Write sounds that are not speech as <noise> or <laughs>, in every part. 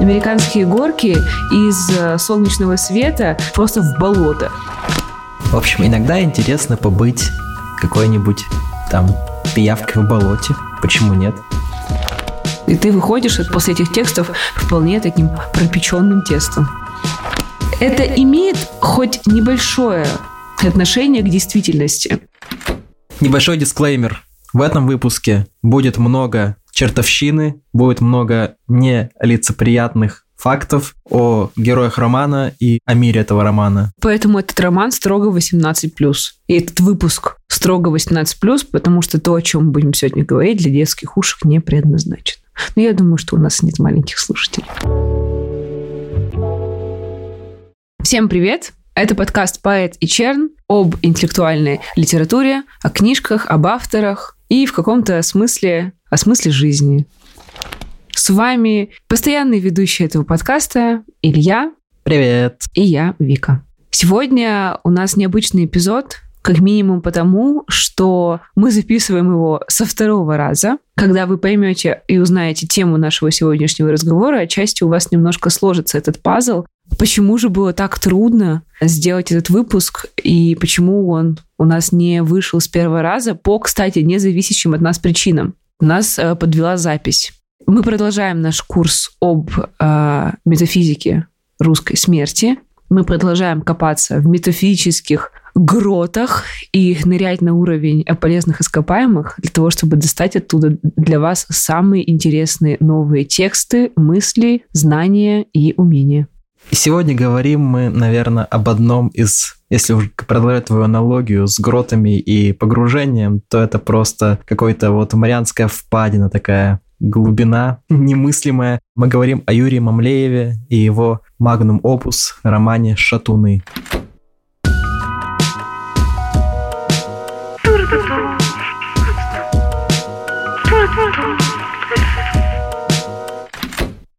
Американские горки из э, солнечного света просто в болото. В общем, иногда интересно побыть какой-нибудь там пиявкой в болоте. Почему нет? И ты выходишь после этих текстов вполне таким пропеченным тестом. Это имеет хоть небольшое отношение к действительности. Небольшой дисклеймер. В этом выпуске будет много чертовщины, будет много нелицеприятных фактов о героях романа и о мире этого романа. Поэтому этот роман строго 18+. И этот выпуск строго 18+, потому что то, о чем мы будем сегодня говорить, для детских ушек не предназначено. Но я думаю, что у нас нет маленьких слушателей. Всем привет! Это подкаст «Поэт и Черн» об интеллектуальной литературе, о книжках, об авторах и в каком-то смысле о смысле жизни. С вами постоянный ведущий этого подкаста Илья. Привет. И я, Вика. Сегодня у нас необычный эпизод, как минимум потому, что мы записываем его со второго раза. Когда вы поймете и узнаете тему нашего сегодняшнего разговора, отчасти у вас немножко сложится этот пазл. Почему же было так трудно сделать этот выпуск и почему он у нас не вышел с первого раза по, кстати, независящим от нас причинам? Нас э, подвела запись. Мы продолжаем наш курс об э, метафизике русской смерти. Мы продолжаем копаться в метафизических гротах и нырять на уровень полезных ископаемых для того, чтобы достать оттуда для вас самые интересные новые тексты, мысли, знания и умения. Сегодня говорим мы, наверное, об одном из, если уж продолжать твою аналогию с гротами и погружением, то это просто какой-то вот Марианская впадина такая, глубина немыслимая. Мы говорим о Юрии Мамлееве и его магнум опус романе «Шатуны».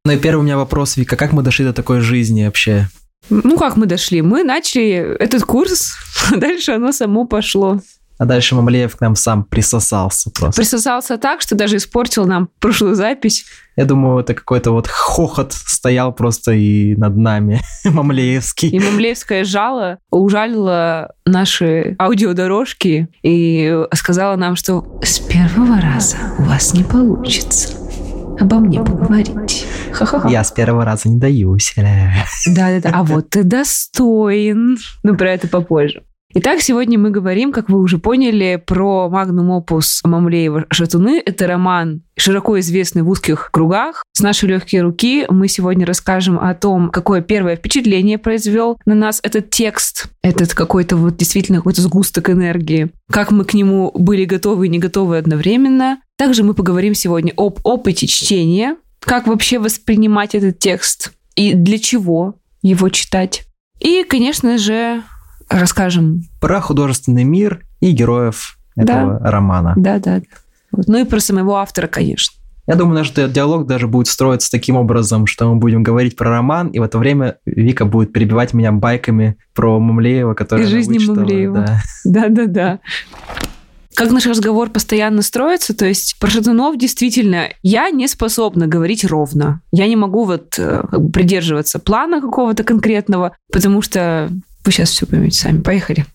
Ну и первый у меня вопрос, Вика, как мы дошли до такой жизни вообще? Ну, как мы дошли? Мы начали этот курс, а <laughs> дальше оно само пошло. А дальше Мамлеев к нам сам присосался просто. Присосался так, что даже испортил нам прошлую запись. Я думаю, это какой-то вот хохот стоял просто и над нами, <laughs> мамлеевский. И мамлеевское жало ужалило наши аудиодорожки и сказала нам, что с первого раза у вас не получится обо мне поговорить. Ха-ха-ха. Я с первого раза не даюсь. Да-да-да, а вот ты достоин. Ну, про это попозже. Итак, сегодня мы говорим, как вы уже поняли, про магнум опус Мамлеева «Шатуны». Это роман, широко известный в узких кругах. С нашей легкой руки мы сегодня расскажем о том, какое первое впечатление произвел на нас этот текст, этот какой-то вот действительно какой-то сгусток энергии, как мы к нему были готовы и не готовы одновременно. Также мы поговорим сегодня об опыте чтения, как вообще воспринимать этот текст и для чего его читать. И, конечно же, расскажем. Про художественный мир и героев этого да. романа. Да, да. Ну и про самого автора, конечно. Я думаю, наш диалог даже будет строиться таким образом, что мы будем говорить про роман, и в это время Вика будет перебивать меня байками про Мамлеева, который И жизни Мамлеева. Да, да, да. Как наш разговор постоянно строится, то есть про Шатунов действительно я не способна говорить ровно. Я не могу вот э, придерживаться плана какого-то конкретного, потому что вы сейчас все поймете сами. Поехали.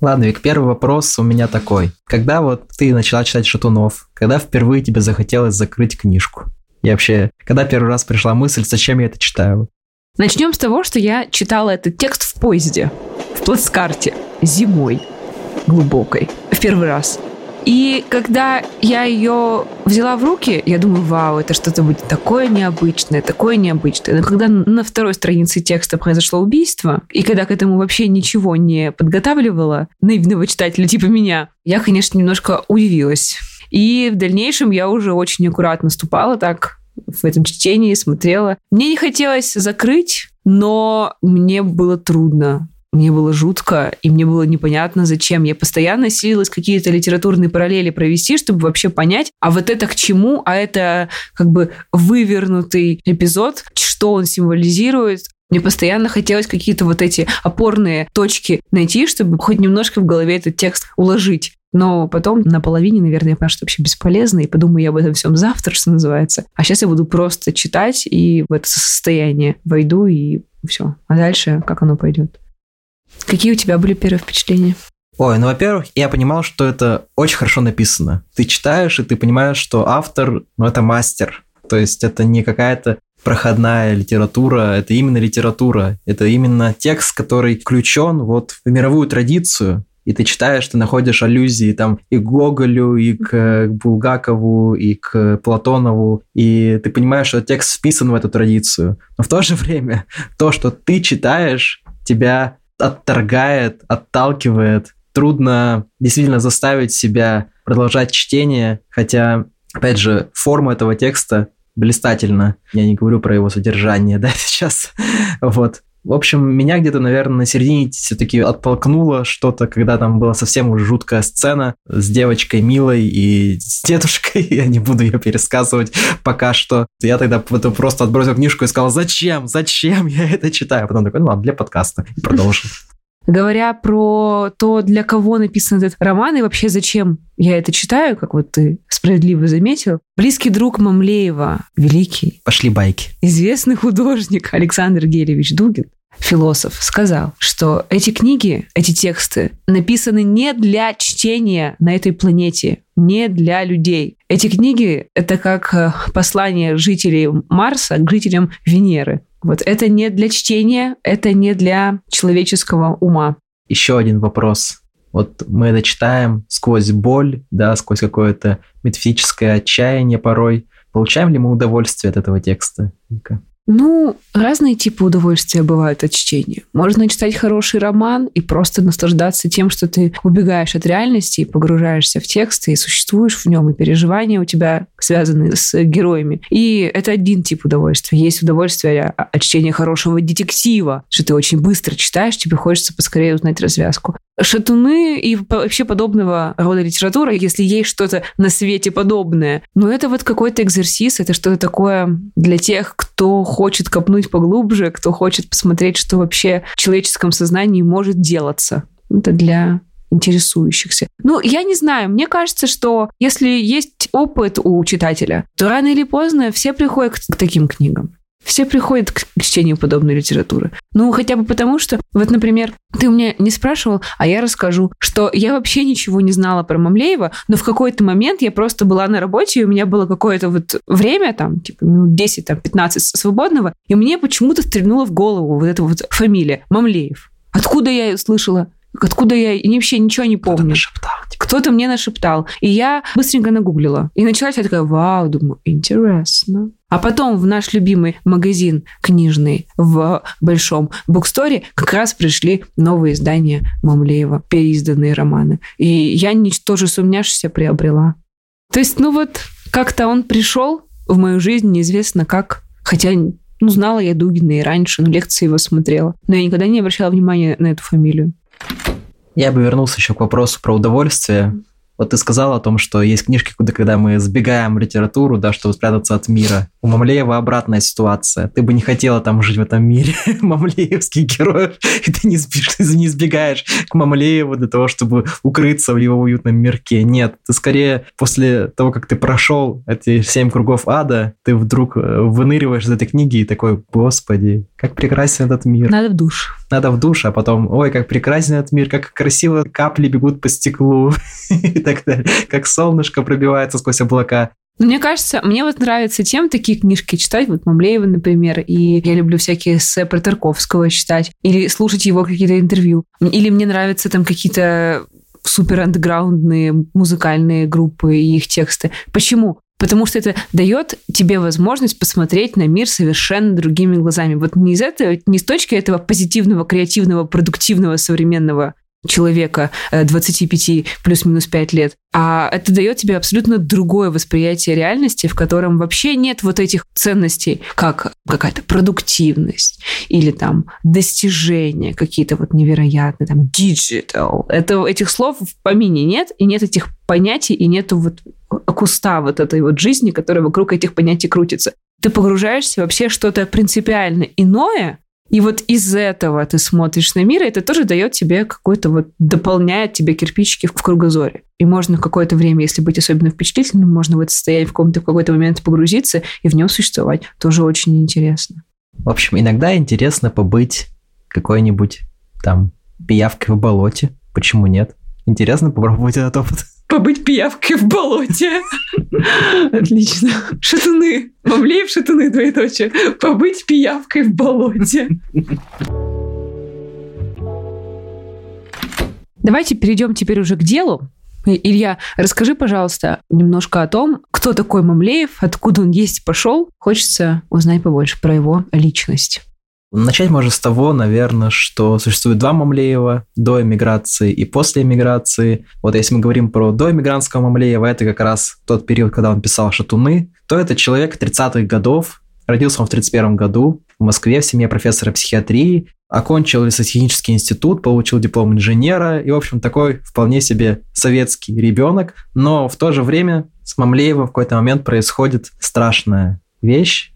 Ладно, Вик, первый вопрос у меня такой. Когда вот ты начала читать Шатунов, когда впервые тебе захотелось закрыть книжку? И вообще, когда первый раз пришла мысль, зачем я это читаю? Начнем с того, что я читала этот текст в поезде, в плацкарте, зимой глубокой, в первый раз. И когда я ее взяла в руки, я думаю, вау, это что-то будет такое необычное, такое необычное. Но когда на второй странице текста произошло убийство, и когда к этому вообще ничего не подготавливала наивного читателя типа меня, я, конечно, немножко удивилась. И в дальнейшем я уже очень аккуратно ступала так в этом чтении, смотрела. Мне не хотелось закрыть, но мне было трудно. Мне было жутко, и мне было непонятно, зачем. Я постоянно силилась какие-то литературные параллели провести, чтобы вообще понять, а вот это к чему, а это как бы вывернутый эпизод, что он символизирует, мне постоянно хотелось какие-то вот эти опорные точки найти, чтобы хоть немножко в голове этот текст уложить. Но потом на половине, наверное, я поняла, что вообще бесполезно, и подумаю я об этом всем завтра, что называется. А сейчас я буду просто читать и в это состояние войду, и все. А дальше как оно пойдет? Какие у тебя были первые впечатления? Ой, ну, во-первых, я понимал, что это очень хорошо написано. Ты читаешь, и ты понимаешь, что автор, ну, это мастер. То есть это не какая-то проходная литература, это именно литература. Это именно текст, который включен вот в мировую традицию, и ты читаешь, ты находишь аллюзии там и к Гоголю, и к Булгакову, и к Платонову, и ты понимаешь, что текст вписан в эту традицию. Но в то же время <laughs> то, что ты читаешь, тебя отторгает, отталкивает. Трудно действительно заставить себя продолжать чтение, хотя, опять же, форма этого текста блистательна. Я не говорю про его содержание, <laughs> да, сейчас. Вот. В общем, меня где-то, наверное, на середине все-таки оттолкнуло что-то, когда там была совсем уже жуткая сцена с девочкой Милой и с дедушкой. <laughs> Я не буду ее пересказывать пока что. Я тогда просто отбросил книжку и сказал, зачем, зачем я это читаю? А потом такой, ну ладно, для подкаста. И продолжил. Говоря про то, для кого написан этот роман и вообще зачем я это читаю, как вот ты справедливо заметил, близкий друг Мамлеева, великий. Пошли байки. Известный художник Александр Гелевич Дугин, философ, сказал, что эти книги, эти тексты написаны не для чтения на этой планете, не для людей. Эти книги — это как э, послание жителей Марса к жителям Венеры. Вот это не для чтения, это не для человеческого ума. Еще один вопрос. Вот мы это читаем сквозь боль, да, сквозь какое-то метафизическое отчаяние порой. Получаем ли мы удовольствие от этого текста, Вика? Ну, разные типы удовольствия бывают от чтения. Можно читать хороший роман и просто наслаждаться тем, что ты убегаешь от реальности и погружаешься в текст, и существуешь в нем, и переживания у тебя связаны с героями. И это один тип удовольствия. Есть удовольствие от чтения хорошего детектива, что ты очень быстро читаешь, тебе хочется поскорее узнать развязку. Шатуны и вообще подобного рода литература, если есть что-то на свете подобное, но это вот какой-то экзерсис, это что-то такое для тех, кто хочет копнуть поглубже, кто хочет посмотреть, что вообще в человеческом сознании может делаться. Это для интересующихся. Ну, я не знаю, мне кажется, что если есть опыт у читателя, то рано или поздно все приходят к таким книгам. Все приходят к чтению подобной литературы. Ну, хотя бы потому, что, вот, например, ты у меня не спрашивал, а я расскажу, что я вообще ничего не знала про Мамлеева, но в какой-то момент я просто была на работе, и у меня было какое-то вот время, там, типа, ну, 10, там, 15 свободного, и мне почему-то стрельнула в голову вот эта вот фамилия Мамлеев. Откуда я ее слышала? Откуда я и вообще ничего не помню. Кто-то нашептал. Кто-то мне нашептал. И я быстренько нагуглила. И началась я такая, вау, думаю, интересно. А потом в наш любимый магазин книжный в Большом буксторе как раз пришли новые издания Мамлеева, переизданные романы. И я тоже сумняшися приобрела. То есть, ну вот, как-то он пришел в мою жизнь неизвестно как. Хотя ну, знала я Дугина и раньше, но лекции его смотрела. Но я никогда не обращала внимания на эту фамилию. Я бы вернулся еще к вопросу про удовольствие. Вот ты сказал о том, что есть книжки, куда когда мы сбегаем литературу, да, чтобы спрятаться от мира. У Мамлеева обратная ситуация. Ты бы не хотела там жить в этом мире <laughs> мамлеевских героев, и ты не, сбеж, не сбегаешь к Мамлееву для того, чтобы укрыться в его уютном мирке. Нет, ты скорее после того, как ты прошел эти семь кругов ада, ты вдруг э, выныриваешь из этой книги и такой, господи, как прекрасен этот мир. Надо в душ. Надо в душ, а потом, ой, как прекрасен этот мир, как красиво капли бегут по стеклу <laughs> и так далее, как солнышко пробивается сквозь облака. Ну, мне кажется, мне вот нравится тем такие книжки читать, вот Мамлеева, например, и я люблю всякие эссе про Тарковского читать, или слушать его какие-то интервью, или мне нравятся там какие-то супер андеграундные музыкальные группы и их тексты. Почему? Потому что это дает тебе возможность посмотреть на мир совершенно другими глазами. Вот не из этого, не с точки этого позитивного, креативного, продуктивного современного человека 25 э, плюс-минус 5 лет. А это дает тебе абсолютно другое восприятие реальности, в котором вообще нет вот этих ценностей, как какая-то продуктивность или там достижения какие-то вот невероятные, там digital. Это, этих слов в помине нет, и нет этих понятий, и нету вот куста вот этой вот жизни, которая вокруг этих понятий крутится. Ты погружаешься вообще что-то принципиально иное, И вот из этого ты смотришь на мир, и это тоже дает тебе какой-то вот, дополняет тебе кирпичики в кругозоре. И можно какое-то время, если быть особенно впечатлительным, можно в это состояние в каком-то в какой-то момент погрузиться и в нем существовать. Тоже очень интересно. В общем, иногда интересно побыть какой-нибудь там пиявкой в болоте. Почему нет? Интересно попробовать этот опыт побыть пиявкой в болоте. <laughs> Отлично. Шатуны. Мамлеев шатуны, двоеточие. Побыть пиявкой в болоте. Давайте перейдем теперь уже к делу. Илья, расскажи, пожалуйста, немножко о том, кто такой Мамлеев, откуда он есть пошел. Хочется узнать побольше про его личность. Начать можно с того, наверное, что существует два Мамлеева, до эмиграции и после эмиграции. Вот если мы говорим про до эмигрантского Мамлеева, это как раз тот период, когда он писал «Шатуны», то это человек 30-х годов, родился он в 31 году в Москве в семье профессора психиатрии, окончил лесотехнический институт, получил диплом инженера и, в общем, такой вполне себе советский ребенок, но в то же время с Мамлеевым в какой-то момент происходит страшная вещь,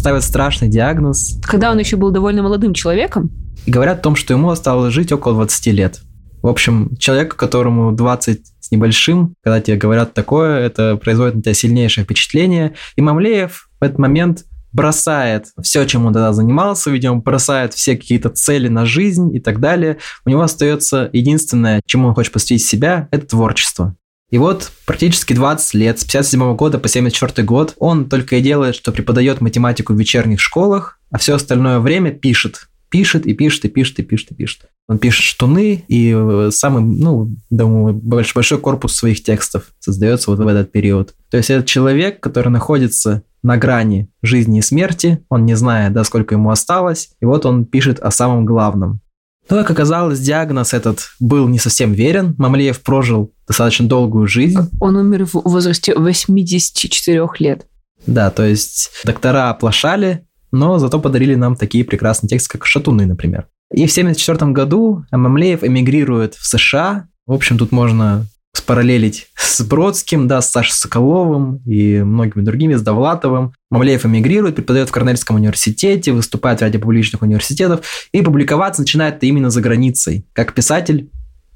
ставят страшный диагноз. Когда он еще был довольно молодым человеком? И говорят о том, что ему осталось жить около 20 лет. В общем, человеку, которому 20 с небольшим, когда тебе говорят такое, это производит на тебя сильнейшее впечатление. И Мамлеев в этот момент бросает все, чем он тогда занимался, видимо, бросает все какие-то цели на жизнь и так далее. У него остается единственное, чему он хочет посвятить себя, это творчество. И вот практически 20 лет, с 57 года по 74 год, он только и делает, что преподает математику в вечерних школах, а все остальное время пишет. Пишет и пишет, и пишет, и пишет, и пишет. Он пишет штуны, и э, самый, ну, думаю, большой, большой корпус своих текстов создается вот в этот период. То есть это человек, который находится на грани жизни и смерти, он не знает, да, сколько ему осталось, и вот он пишет о самом главном. Но, как оказалось, диагноз этот был не совсем верен. Мамлеев прожил достаточно долгую жизнь. Он умер в возрасте 84 лет. Да, то есть доктора оплошали, но зато подарили нам такие прекрасные тексты, как «Шатуны», например. И в 1974 году Мамлеев эмигрирует в США. В общем, тут можно спараллелить с Бродским, да, с Сашей Соколовым и многими другими, с Довлатовым. Мамлеев эмигрирует, преподает в Корнельском университете, выступает в ряде публичных университетов и публиковаться начинает именно за границей. Как писатель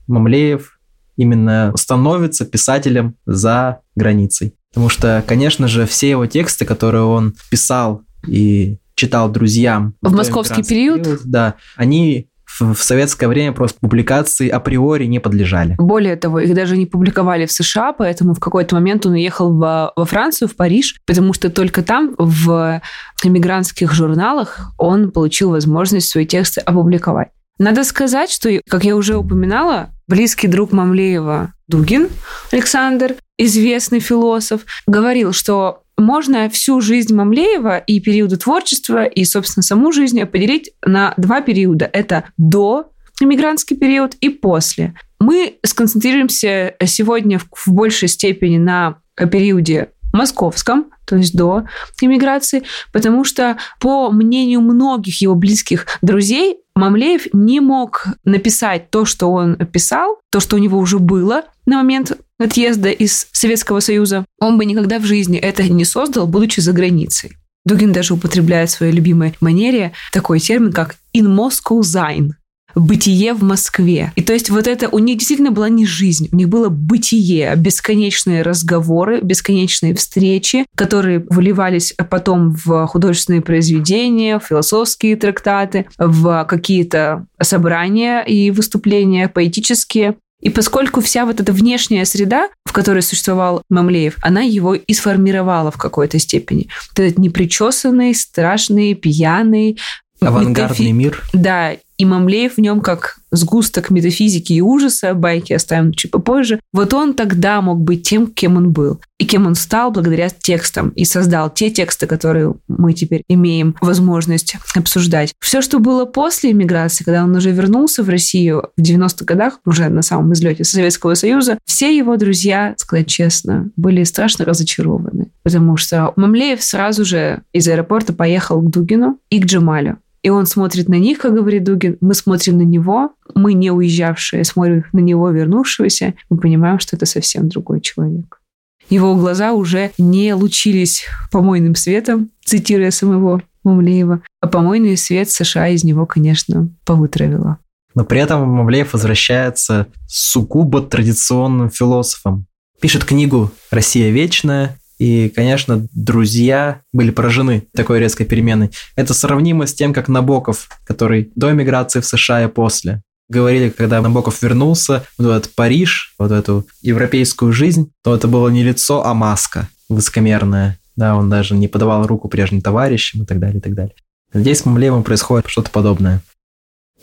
Мамлеев именно становится писателем за границей. Потому что, конечно же, все его тексты, которые он писал и читал друзьям в московский период, период, да, они в, советское время просто публикации априори не подлежали. Более того, их даже не публиковали в США, поэтому в какой-то момент он уехал во, во Францию, в Париж, потому что только там, в эмигрантских журналах, он получил возможность свои тексты опубликовать. Надо сказать, что, как я уже упоминала, близкий друг Мамлеева Дугин Александр, известный философ, говорил, что можно всю жизнь Мамлеева и периоды творчества, и, собственно, саму жизнь поделить на два периода. Это до иммигрантский период и после. Мы сконцентрируемся сегодня в большей степени на периоде московском, то есть до иммиграции, потому что, по мнению многих его близких друзей, Мамлеев не мог написать то, что он писал, то, что у него уже было на момент отъезда из Советского Союза. Он бы никогда в жизни это не создал, будучи за границей. Дугин даже употребляет в своей любимой манере такой термин, как «in Moscow sein», бытие в Москве. И то есть вот это у них действительно была не жизнь, у них было бытие, бесконечные разговоры, бесконечные встречи, которые выливались потом в художественные произведения, в философские трактаты, в какие-то собрания и выступления поэтические. И поскольку вся вот эта внешняя среда, в которой существовал Мамлеев, она его и сформировала в какой-то степени. Вот этот непричесанный, страшный, пьяный, Авангардный метафи... мир. Да, и Мамлеев в нем как сгусток метафизики и ужаса, байки оставим чуть попозже. Вот он тогда мог быть тем, кем он был. И кем он стал благодаря текстам. И создал те тексты, которые мы теперь имеем возможность обсуждать. Все, что было после иммиграции, когда он уже вернулся в Россию в 90-х годах, уже на самом излете Советского Союза, все его друзья, сказать честно, были страшно разочарованы. Потому что Мамлеев сразу же из аэропорта поехал к Дугину и к Джамалю. И он смотрит на них, как говорит Дугин, мы смотрим на него, мы не уезжавшие, смотрим на него, вернувшегося, мы понимаем, что это совсем другой человек. Его глаза уже не лучились помойным светом, цитируя самого Мамлеева. А помойный свет США из него, конечно, повытравила. Но при этом Мамлеев возвращается сугубо традиционным философом. Пишет книгу «Россия вечная», и, конечно, друзья были поражены такой резкой переменой. Это сравнимо с тем, как Набоков, который до эмиграции в США и после. Говорили, когда Набоков вернулся в этот Париж, вот эту европейскую жизнь, то это было не лицо, а маска высокомерная. Да, он даже не подавал руку прежним товарищам и так далее, и так далее. Здесь с Мамлеевым происходит что-то подобное.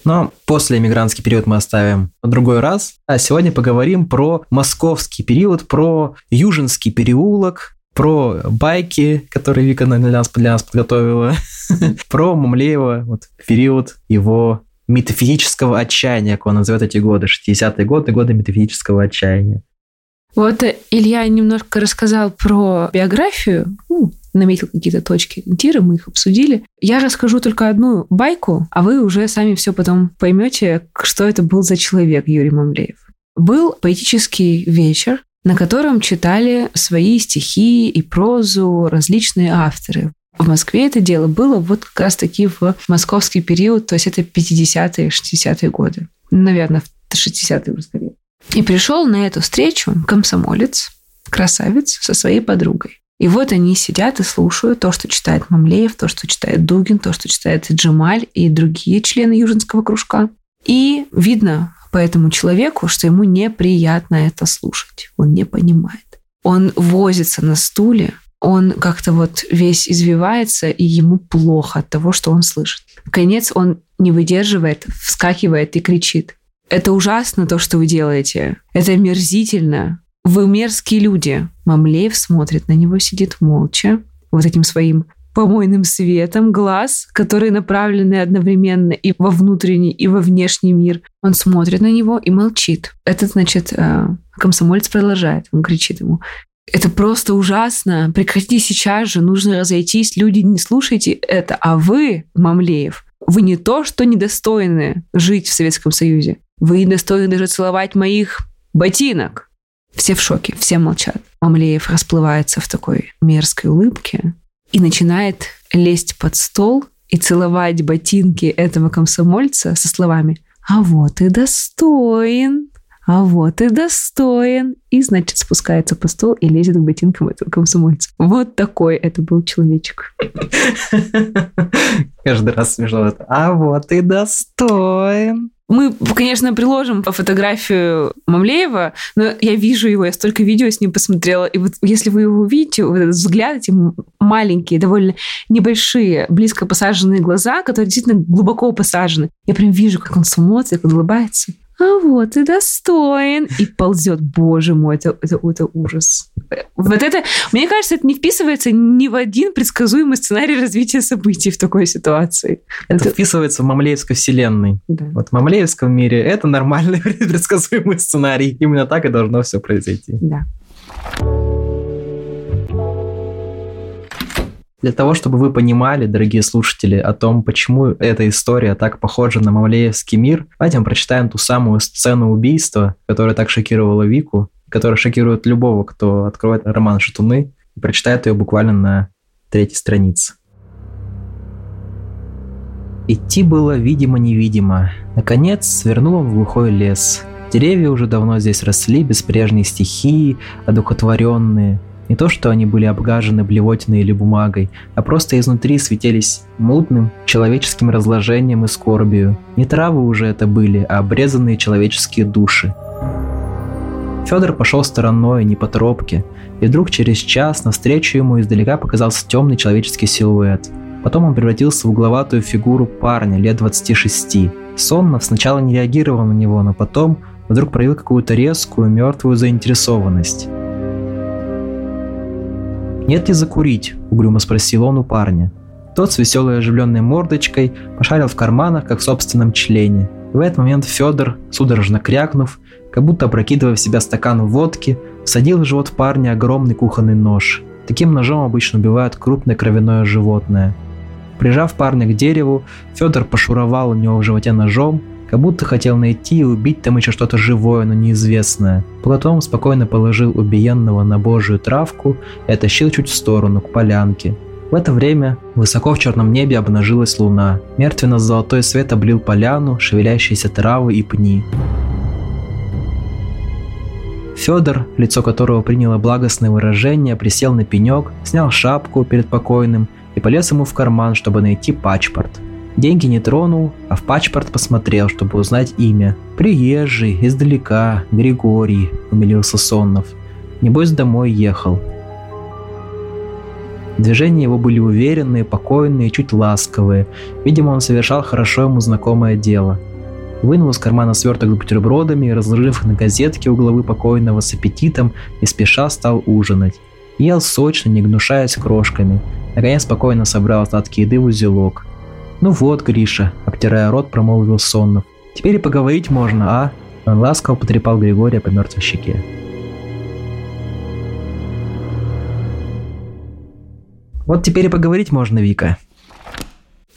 Но после эмигрантский период мы оставим в другой раз. А сегодня поговорим про московский период, про Южинский переулок, про байки, которые Вика для нас, для нас подготовила, <laughs> про Мамлеева, вот период его метафизического отчаяния, как он называет эти годы, 60-е годы, годы метафизического отчаяния. Вот э, Илья немножко рассказал про биографию, ну, наметил какие-то точки ориентира, мы их обсудили. Я расскажу только одну байку, а вы уже сами все потом поймете, что это был за человек Юрий Мамлеев. Был поэтический вечер, на котором читали свои стихи и прозу различные авторы. В Москве это дело было вот как раз-таки в московский период, то есть это 50-е, 60-е годы. Наверное, в 60-е уже скорее. И пришел на эту встречу комсомолец, красавец, со своей подругой. И вот они сидят и слушают то, что читает Мамлеев, то, что читает Дугин, то, что читает Джемаль и другие члены Южинского кружка. И видно по этому человеку, что ему неприятно это слушать. Он не понимает. Он возится на стуле, он как-то вот весь извивается, и ему плохо от того, что он слышит. Конец он не выдерживает, вскакивает и кричит. Это ужасно то, что вы делаете. Это мерзительно. Вы мерзкие люди. Мамлеев смотрит на него, сидит молча, вот этим своим помойным светом глаз, которые направлены одновременно и во внутренний, и во внешний мир. Он смотрит на него и молчит. Этот, значит, э, комсомолец продолжает. Он кричит ему, это просто ужасно. Прекратите сейчас же, нужно разойтись. Люди, не слушайте это. А вы, Мамлеев, вы не то, что недостойны жить в Советском Союзе. Вы недостойны даже целовать моих ботинок. Все в шоке, все молчат. Мамлеев расплывается в такой мерзкой улыбке и начинает лезть под стол и целовать ботинки этого комсомольца со словами «А вот и достоин, а вот и достоин». И, значит, спускается по стол и лезет к ботинкам этого комсомольца. Вот такой это был человечек. <laughs> Каждый раз смешно. А вот и достоин. Мы, конечно, приложим фотографию Мамлеева, но я вижу его, я столько видео с ним посмотрела. И вот если вы его увидите, вот этот взгляд, эти маленькие, довольно небольшие, близко посаженные глаза, которые действительно глубоко посажены, я прям вижу, как он смотрит, как улыбается а вот и достоин. И ползет, боже мой, это, это, это ужас. Вот это, мне кажется, это не вписывается ни в один предсказуемый сценарий развития событий в такой ситуации. Это, это... вписывается в Мамлеевской вселенной. Да. Вот в Мамлеевском мире это нормальный <laughs> предсказуемый сценарий. Именно так и должно все произойти. Да. Для того, чтобы вы понимали, дорогие слушатели, о том, почему эта история так похожа на Мамлеевский мир, мы прочитаем ту самую сцену убийства, которая так шокировала Вику, которая шокирует любого, кто откроет роман «Шатуны» и прочитает ее буквально на третьей странице. Идти было видимо-невидимо. Наконец, свернула в глухой лес. Деревья уже давно здесь росли без прежней стихии, одухотворенные, не то, что они были обгажены блевотиной или бумагой, а просто изнутри светились мутным человеческим разложением и скорбию. Не травы уже это были, а обрезанные человеческие души. Федор пошел стороной, не по тропке, и вдруг через час навстречу ему издалека показался темный человеческий силуэт. Потом он превратился в угловатую фигуру парня лет 26. Соннов сначала не реагировал на него, но потом вдруг проявил какую-то резкую, мертвую заинтересованность. «Нет ли закурить?» – угрюмо спросил он у парня. Тот с веселой оживленной мордочкой пошарил в карманах, как в собственном члене. В этот момент Федор, судорожно крякнув, как будто опрокидывая в себя стакан водки, всадил в живот парня огромный кухонный нож. Таким ножом обычно убивают крупное кровяное животное. Прижав парня к дереву, Федор пошуровал у него в животе ножом, как будто хотел найти и убить там еще что-то живое, но неизвестное. Потом спокойно положил убиенного на божью травку и оттащил чуть в сторону, к полянке. В это время высоко в черном небе обнажилась луна. Мертвенно-золотой свет облил поляну, шевелящиеся травы и пни. Федор, лицо которого приняло благостное выражение, присел на пенек, снял шапку перед покойным и полез ему в карман, чтобы найти пачпорт. Деньги не тронул, а в пачпорт посмотрел, чтобы узнать имя. «Приезжий, издалека, Григорий», — умилился Соннов. «Небось, домой ехал». Движения его были уверенные, покойные, чуть ласковые. Видимо, он совершал хорошо ему знакомое дело — вынул из кармана сверток с бутербродами, разложив их на газетке у головы покойного с аппетитом и спеша стал ужинать. Ел сочно, не гнушаясь крошками. Наконец спокойно собрал остатки еды в узелок. «Ну вот, Гриша», — обтирая рот, промолвил Соннов. «Теперь и поговорить можно, а?» Он ласково потрепал Григория по мертвой щеке. Вот теперь и поговорить можно, Вика.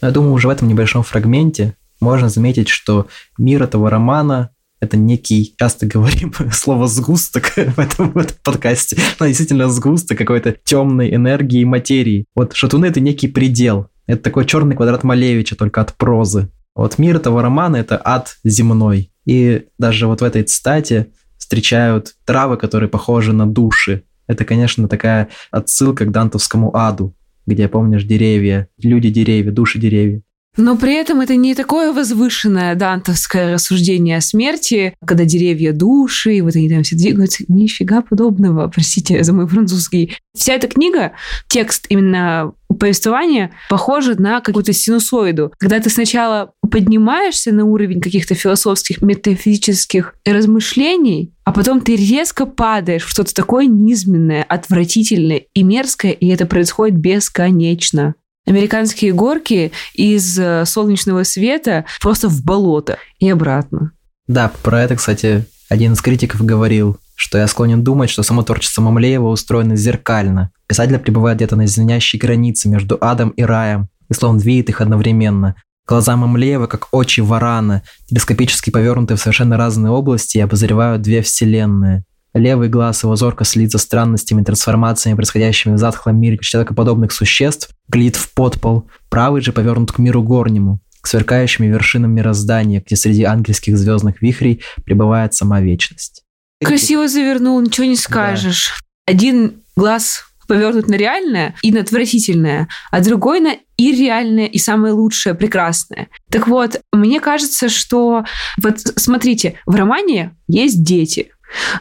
Я думаю, уже в этом небольшом фрагменте можно заметить, что мир этого романа это некий, часто говорим <laughs> слово сгусток <laughs> в этом, в подкасте, но действительно сгусток какой-то темной энергии и материи. Вот шатуны это некий предел. Это такой черный квадрат Малевича, только от прозы. Вот мир этого романа это ад земной. И даже вот в этой цитате встречают травы, которые похожи на души. Это, конечно, такая отсылка к дантовскому аду, где, помнишь, деревья, люди-деревья, души-деревья. Но при этом это не такое возвышенное дантовское рассуждение о смерти, когда деревья души, и вот они там все двигаются. Нифига подобного, простите за мой французский. Вся эта книга, текст именно повествования, похожа на какую-то синусоиду. Когда ты сначала поднимаешься на уровень каких-то философских, метафизических размышлений, а потом ты резко падаешь в что-то такое низменное, отвратительное и мерзкое, и это происходит бесконечно американские горки из э, солнечного света просто в болото и обратно. Да, про это, кстати, один из критиков говорил, что я склонен думать, что само творчество Мамлеева устроено зеркально. Писатель пребывает где-то на звенящей границе между адом и раем, и словно видит их одновременно. Глаза Мамлеева, как очи варана, телескопически повернуты в совершенно разные области и обозревают две вселенные. Левый глаз его зорко следит за странностями и трансформациями, происходящими в затхлом мире человекоподобных существ, глядит в подпол. Правый же повернут к миру горнему, к сверкающим вершинам мироздания, где среди ангельских звездных вихрей пребывает сама вечность. Красиво завернул, ничего не скажешь. Да. Один глаз повернут на реальное и на отвратительное, а другой на и реальное, и самое лучшее, прекрасное. Так вот, мне кажется, что... Вот смотрите, в романе есть дети.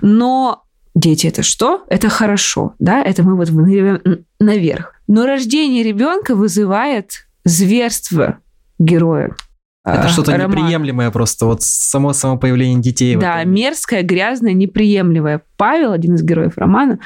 Но дети это что? Это хорошо, да? Это мы вот наверх. Но рождение ребенка вызывает зверство героя. Это что-то романа. неприемлемое просто, вот само само появление детей. Да, мерзкое, грязное, неприемлемое. Павел, один из героев романа,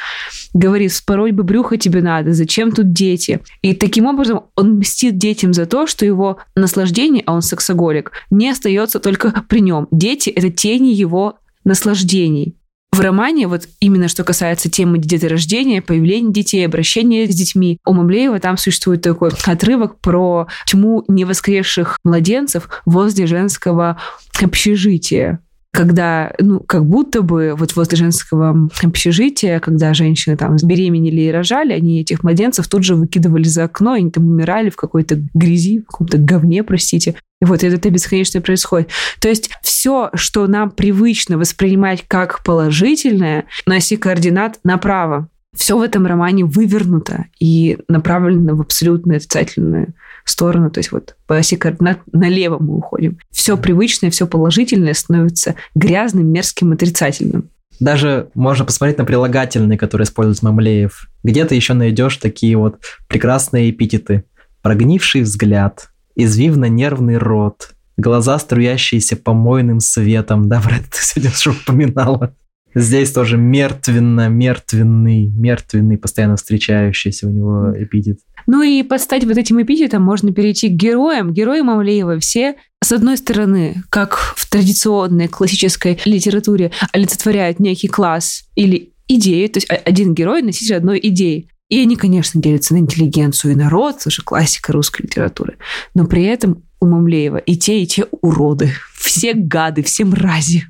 говорит, спороть бы брюхо тебе надо, зачем тут дети? И таким образом он мстит детям за то, что его наслаждение, а он сексоголик, не остается только при нем. Дети — это тени его наслаждений. В романе, вот именно что касается темы деторождения, появления детей, обращения с детьми, у Мамлеева там существует такой отрывок про тьму невоскресших младенцев возле женского общежития когда, ну, как будто бы вот возле женского общежития, когда женщины там беременели и рожали, они этих младенцев тут же выкидывали за окно, они там умирали в какой-то грязи, в каком-то говне, простите. И вот это, бесконечно происходит. То есть все, что нам привычно воспринимать как положительное, носи координат направо. Все в этом романе вывернуто и направлено в абсолютно отрицательную сторону. То есть вот по оси координат налево мы уходим. Все привычное, все положительное становится грязным, мерзким, отрицательным. Даже можно посмотреть на прилагательные, которые использует Мамлеев. Где ты еще найдешь такие вот прекрасные эпитеты. Прогнивший взгляд, извивно-нервный рот, глаза, струящиеся помойным светом. Да, про это ты сегодня уже упоминала. Здесь тоже мертвенно, мертвенный, мертвенный, постоянно встречающийся у него эпитет. Ну и подстать вот этим эпитетом можно перейти к героям. Герои Мавлеева все, с одной стороны, как в традиционной классической литературе, олицетворяют некий класс или идею, то есть один герой носитель одной идеи. И они, конечно, делятся на интеллигенцию и народ, это же классика русской литературы. Но при этом у Мамлеева и те, и те уроды. Все гады, все мрази.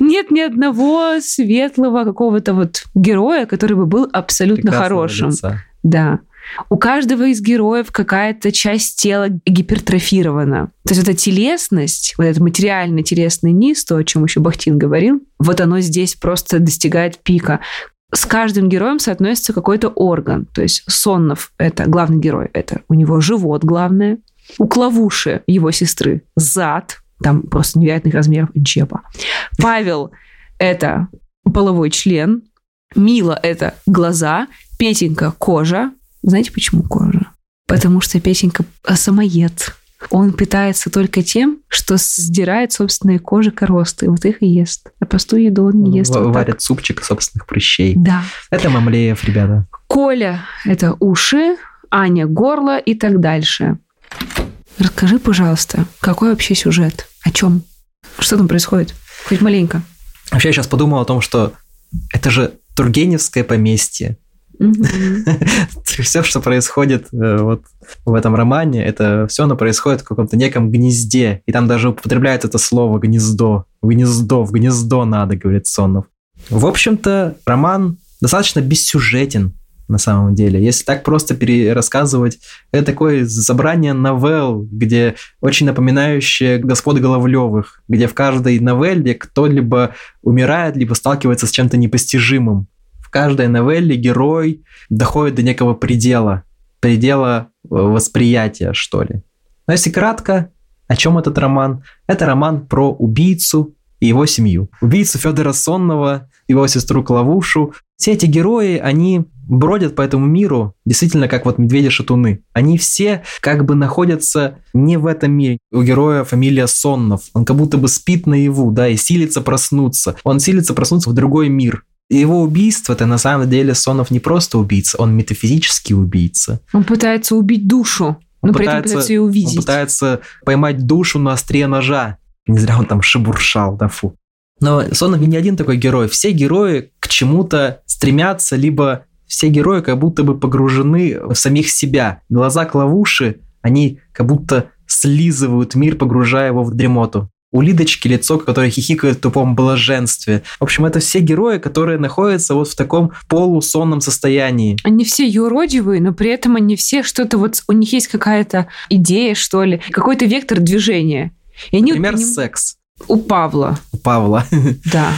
Нет ни одного светлого какого-то вот героя, который бы был абсолютно хорошим. Лица. Да. У каждого из героев какая-то часть тела гипертрофирована. То есть эта телесность, вот этот материальный телесный низ, то, о чем еще Бахтин говорил, вот оно здесь просто достигает пика. С каждым героем соотносится какой-то орган. То есть Соннов — это главный герой. Это у него живот главное. У Клавуши, его сестры, зад. Там просто невероятных размеров джеба. Павел — это половой член. Мила — это глаза. Петенька — кожа. Знаете, почему кожа? Потому что Петенька самоед. Он питается только тем, что сдирает собственные кожи коросты. Вот их и ест. А простую еду он не ест. В- вот так. Варят супчик из собственных прыщей. Да. Это Мамлеев, ребята. Коля – это уши, Аня – горло и так дальше. Расскажи, пожалуйста, какой вообще сюжет? О чем? Что там происходит? Хоть маленько. Вообще, я сейчас подумал о том, что это же Тургеневское поместье. Все, что происходит э, вот в этом романе, это все оно происходит в каком-то неком гнезде. И там даже употребляют это слово гнездо. Гнездо, в гнездо надо, говорит Сонов. В общем-то, роман достаточно бессюжетен на самом деле. Если так просто перерассказывать, это такое собрание новелл, где очень напоминающее господ Головлевых, где в каждой новелле кто-либо умирает, либо сталкивается с чем-то непостижимым. Каждой новелле герой доходит до некого предела, предела э, восприятия, что ли. Но если кратко, о чем этот роман? Это роман про убийцу и его семью. Убийцу Федора Сонного, его сестру Клавушу. Все эти герои, они бродят по этому миру, действительно, как вот медведи-шатуны. Они все как бы находятся не в этом мире. У героя фамилия Соннов. Он как будто бы спит наяву, да, и силится проснуться. Он силится проснуться в другой мир. Его убийство, это на самом деле Сонов не просто убийца, он метафизический убийца. Он пытается убить душу, но Он при этом пытается- пытается ее Он увидеть. пытается поймать душу на острие ножа. Не зря он там шебуршал, да фу. Но Сонов не один такой герой. Все герои к чему-то стремятся, либо все герои как будто бы погружены в самих себя. Глаза Клавуши, они как будто слизывают мир, погружая его в дремоту. У Лидочки лицо, которое хихикает в тупом блаженстве. В общем, это все герои, которые находятся вот в таком полусонном состоянии. Они все юродивые, но при этом они все что-то вот... У них есть какая-то идея, что ли, какой-то вектор движения. И они вот Например, поним- секс у Павла, у Павла. <laughs> да.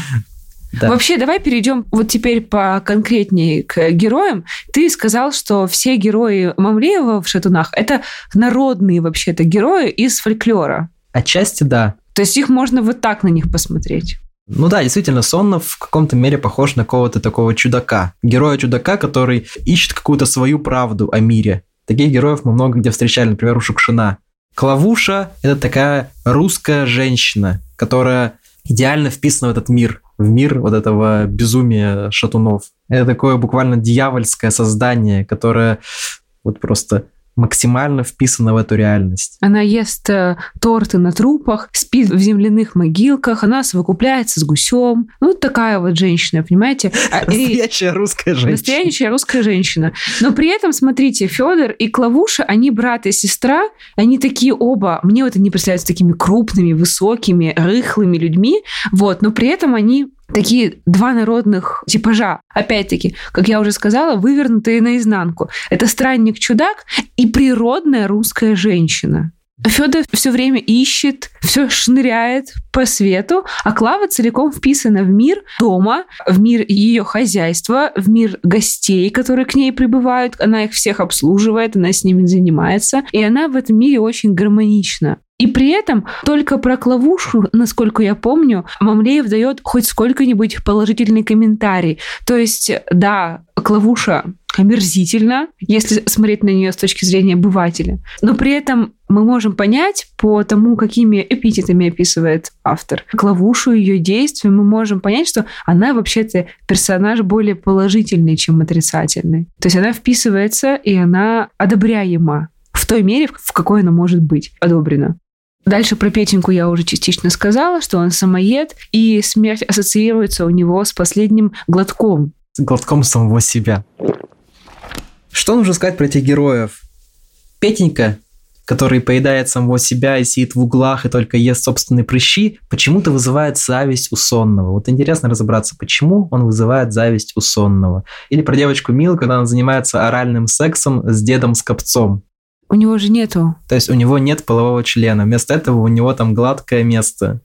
Да. Вообще, давай перейдем вот теперь по конкретнее к героям. Ты сказал, что все герои Мамлеева в «Шатунах» — это народные вообще-то герои из фольклора. Отчасти да. То есть их можно вот так на них посмотреть. Ну да, действительно, Соннов в каком-то мере похож на какого-то такого чудака. Героя-чудака, который ищет какую-то свою правду о мире. Таких героев мы много где встречали, например, у Шукшина. Клавуша – это такая русская женщина, которая идеально вписана в этот мир, в мир вот этого безумия шатунов. Это такое буквально дьявольское создание, которое вот просто максимально вписано в эту реальность. Она ест э, торты на трупах, спит в земляных могилках, она совокупляется с гусем. Ну, такая вот женщина, понимаете? А, и- Настоящая русская женщина. Настоящая русская женщина. Но при этом, смотрите, Федор и Клавуша, они брат и сестра, они такие оба, мне вот они представляются такими крупными, высокими, рыхлыми людьми, вот, но при этом они такие два народных типажа. Опять-таки, как я уже сказала, вывернутые наизнанку. Это странник-чудак и природная русская женщина. Федор все время ищет, все шныряет по свету, а Клава целиком вписана в мир дома, в мир ее хозяйства, в мир гостей, которые к ней прибывают. Она их всех обслуживает, она с ними занимается, и она в этом мире очень гармонична. И при этом только про Клавушу, насколько я помню, Мамлеев дает хоть сколько-нибудь положительный комментарий. То есть, да, Клавуша омерзительно, если смотреть на нее с точки зрения обывателя. Но при этом мы можем понять по тому, какими эпитетами описывает автор Клавушу, ее действия, мы можем понять, что она вообще-то персонаж более положительный, чем отрицательный. То есть она вписывается, и она одобряема в той мере, в какой она может быть одобрена. Дальше про Петеньку я уже частично сказала, что он самоед, и смерть ассоциируется у него с последним глотком. С глотком самого себя. Что нужно сказать про этих героев? Петенька который поедает самого себя и сидит в углах и только ест собственные прыщи, почему-то вызывает зависть у сонного. Вот интересно разобраться, почему он вызывает зависть у сонного. Или про девочку Милу, когда она занимается оральным сексом с дедом Скопцом. У него же нету. То есть у него нет полового члена. Вместо этого у него там гладкое место.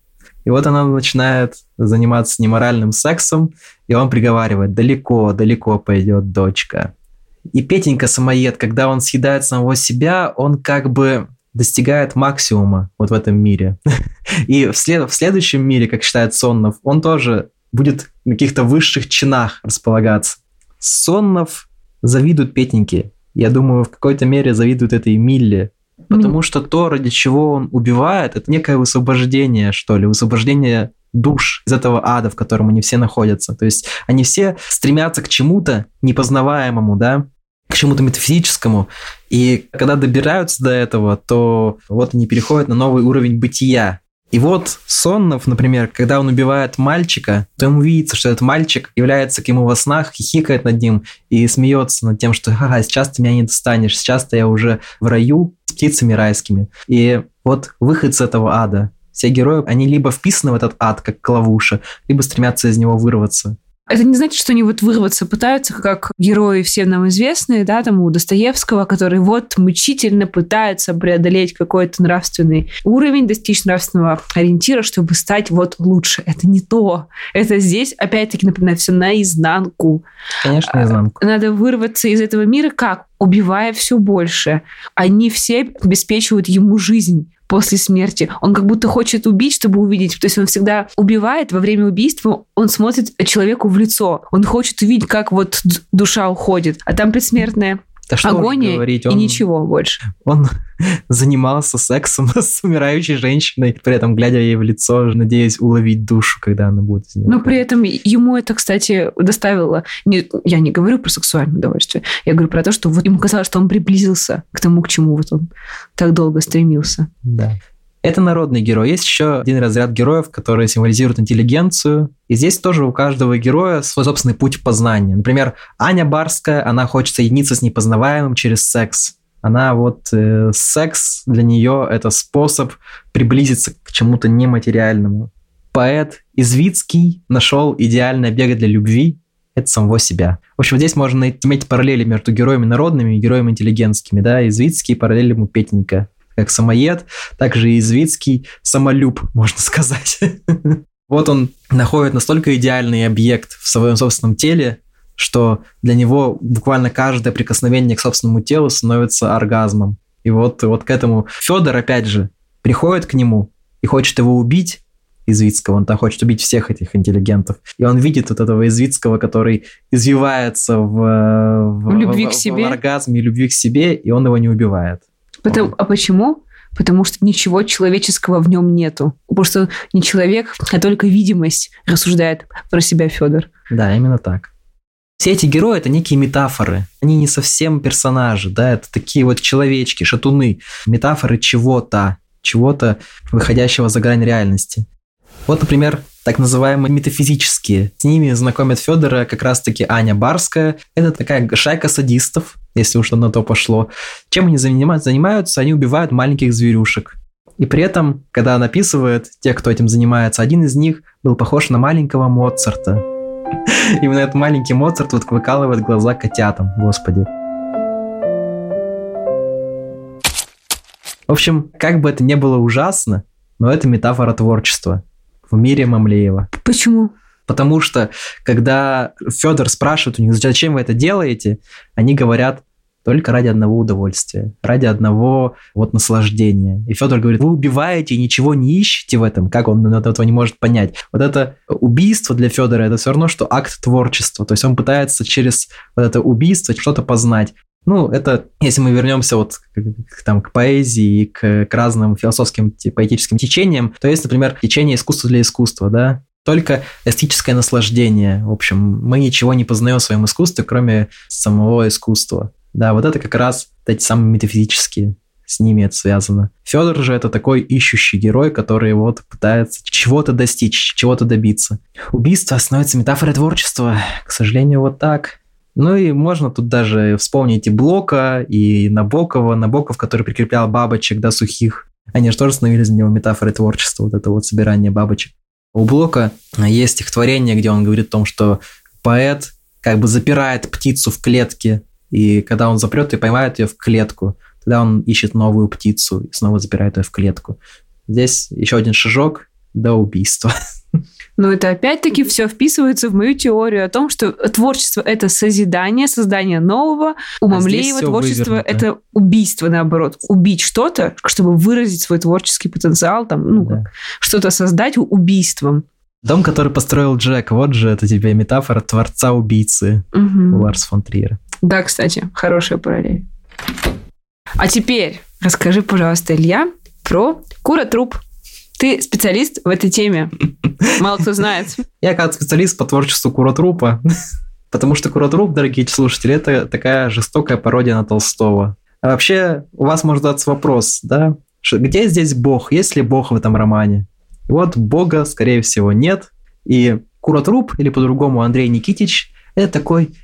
И вот она начинает заниматься с ним оральным сексом, и он приговаривает, далеко, далеко пойдет дочка. И Петенька самоед, когда он съедает самого себя, он как бы достигает максимума вот в этом мире. <laughs> И в, след- в следующем мире, как считает Соннов, он тоже будет в каких-то высших чинах располагаться. Соннов завидует Петеньке. Я думаю, в какой-то мере завидует этой Милле. Потому что то, ради чего он убивает, это некое высвобождение, что ли, высвобождение душ из этого ада, в котором они все находятся. То есть они все стремятся к чему-то непознаваемому, да, к чему-то метафизическому. И когда добираются до этого, то вот они переходят на новый уровень бытия. И вот Соннов, например, когда он убивает мальчика, то ему видится, что этот мальчик является к ему во снах, хихикает над ним и смеется над тем, что ха-ха, сейчас ты меня не достанешь, сейчас-то я уже в раю с птицами райскими. И вот выход с этого ада. Все герои, они либо вписаны в этот ад, как клавуша, либо стремятся из него вырваться. Это не значит, что они вот вырваться пытаются, как герои всем нам известные, да, там у Достоевского, который вот мучительно пытается преодолеть какой-то нравственный уровень, достичь нравственного ориентира, чтобы стать вот лучше. Это не то. Это здесь, опять-таки, напоминаю, все наизнанку. Конечно, наизнанку. Надо вырваться из этого мира как? Убивая все больше. Они все обеспечивают ему жизнь после смерти. Он как будто хочет убить, чтобы увидеть. То есть он всегда убивает, во время убийства он смотрит человеку в лицо. Он хочет увидеть, как вот душа уходит. А там предсмертная да что агония говорить, он, и ничего больше. Он <laughs> занимался сексом <laughs> с умирающей женщиной, при этом глядя ей в лицо, надеясь уловить душу, когда она будет из него. Но при этом ему это, кстати, доставило... Не, я не говорю про сексуальное удовольствие, я говорю про то, что вот ему казалось, что он приблизился к тому, к чему вот он так долго стремился. Да. Это народный герой. Есть еще один разряд героев, которые символизируют интеллигенцию. И здесь тоже у каждого героя свой собственный путь познания. Например, Аня Барская, она хочет соединиться с непознаваемым через секс. Она вот э, секс для нее это способ приблизиться к чему-то нематериальному. Поэт Извицкий нашел идеальное бега для любви, это самого себя. В общем, здесь можно иметь параллели между героями народными и героями интеллигентскими, да, Извицкий параллель ему Петенька как самоед, также и Извицкий самолюб, <laughs> можно сказать. Вот он находит настолько идеальный объект в своем собственном теле, что для него буквально каждое прикосновение к собственному телу становится оргазмом. И вот, вот к этому Федор, опять же, приходит к нему и хочет его убить, Извицкого, он там хочет убить всех этих интеллигентов. И он видит вот этого Извицкого, который извивается в, в, в любви в, к себе. в оргазме и любви к себе, и он его не убивает. Потому, а почему? Потому что ничего человеческого в нем нету. Потому что не человек, а только видимость рассуждает про себя Федор. Да, именно так. Все эти герои это некие метафоры. Они не совсем персонажи, да, это такие вот человечки, шатуны, метафоры чего-то, чего-то выходящего за грань реальности. Вот, например, так называемые метафизические. С ними знакомят Федора как раз-таки Аня Барская. Это такая шайка садистов, если уж на то пошло. Чем они занимаются? Они убивают маленьких зверюшек. И при этом, когда он описывает тех, кто этим занимается, один из них был похож на маленького Моцарта. <laughs> Именно этот маленький Моцарт вот выкалывает глаза котятам, господи. В общем, как бы это ни было ужасно, но это метафора творчества в мире Мамлеева. Почему? Потому что, когда Федор спрашивает у них, зачем вы это делаете, они говорят, только ради одного удовольствия, ради одного вот наслаждения. И Федор говорит, вы убиваете и ничего не ищете в этом, как он этого не может понять. Вот это убийство для Федора, это все равно, что акт творчества. То есть он пытается через вот это убийство что-то познать. Ну, это, если мы вернемся вот к, там, к поэзии и к, к разным философским, поэтическим течениям, то есть, например, течение искусства для искусства, да, только эстетическое наслаждение. В общем, мы ничего не познаем в своем искусстве, кроме самого искусства. Да, вот это как раз эти самые метафизические с ними это связано. Федор же это такой ищущий герой, который вот пытается чего-то достичь, чего-то добиться. Убийство становится метафорой творчества. К сожалению, вот так. Ну и можно тут даже вспомнить и Блока, и Набокова, Набоков, который прикреплял бабочек, да, сухих. Они же тоже становились для него метафорой творчества, вот это вот собирание бабочек. У Блока есть стихотворение, где он говорит о том, что поэт как бы запирает птицу в клетке, и когда он запрет и поймает ее в клетку, тогда он ищет новую птицу и снова запирает ее в клетку. Здесь еще один шажок до убийства. <laughs> Но это опять-таки все вписывается в мою теорию о том, что творчество это созидание, создание нового. У а Мамлеева творчество это убийство, наоборот. Убить что-то, чтобы выразить свой творческий потенциал, там, ну, да. что-то создать убийством. Дом, который построил Джек, вот же это тебе метафора творца-убийцы угу. Ларс фон Триера. Да, кстати, хорошая параллель. А теперь расскажи, пожалуйста, Илья, про куротруп. Ты специалист в этой теме. Мало кто знает. <laughs> Я как специалист по творчеству Куротрупа. <laughs> Потому что Куротруп, дорогие слушатели, это такая жестокая пародия на Толстого. А вообще, у вас может задаться вопрос, да? Где здесь Бог? Есть ли Бог в этом романе? вот Бога, скорее всего, нет. И Куротруп, или по-другому Андрей Никитич, это такой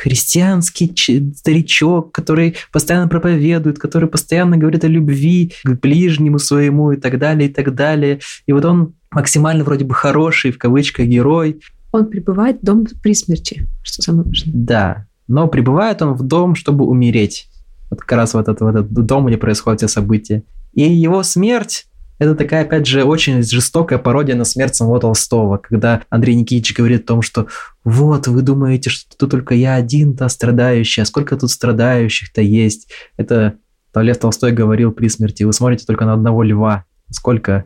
христианский старичок, который постоянно проповедует, который постоянно говорит о любви к ближнему своему и так далее, и так далее. И вот он максимально вроде бы хороший, в кавычках, герой. Он прибывает в дом при смерти, что самое важное. Да, но прибывает он в дом, чтобы умереть. Вот как раз в этот, в этот дом, где происходят все события. И его смерть это такая, опять же, очень жестокая пародия на смерть самого Толстого, когда Андрей Никитич говорит о том, что вот, вы думаете, что тут только я один-то страдающий, а сколько тут страдающих-то есть. Это Лев Толстой говорил при смерти, вы смотрите только на одного льва, сколько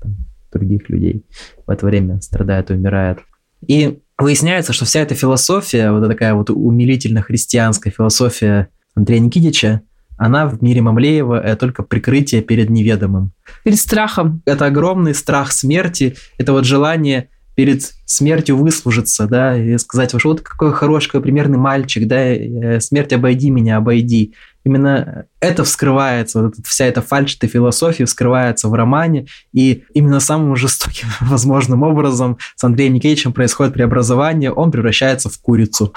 там, других людей в это время страдает и умирает. И выясняется, что вся эта философия, вот такая вот умилительно-христианская философия Андрея Никитича, она в мире Мамлеева это только прикрытие перед неведомым. Перед страхом. Это огромный страх смерти, это вот желание перед смертью выслужиться, да, и сказать, вот какой хороший, какой примерный мальчик, да, э, смерть обойди меня, обойди. Именно это вскрывается, вот вся эта фальшь, эта философия вскрывается в романе, и именно самым жестоким <laughs> возможным образом с Андреем Никитичем происходит преобразование, он превращается в курицу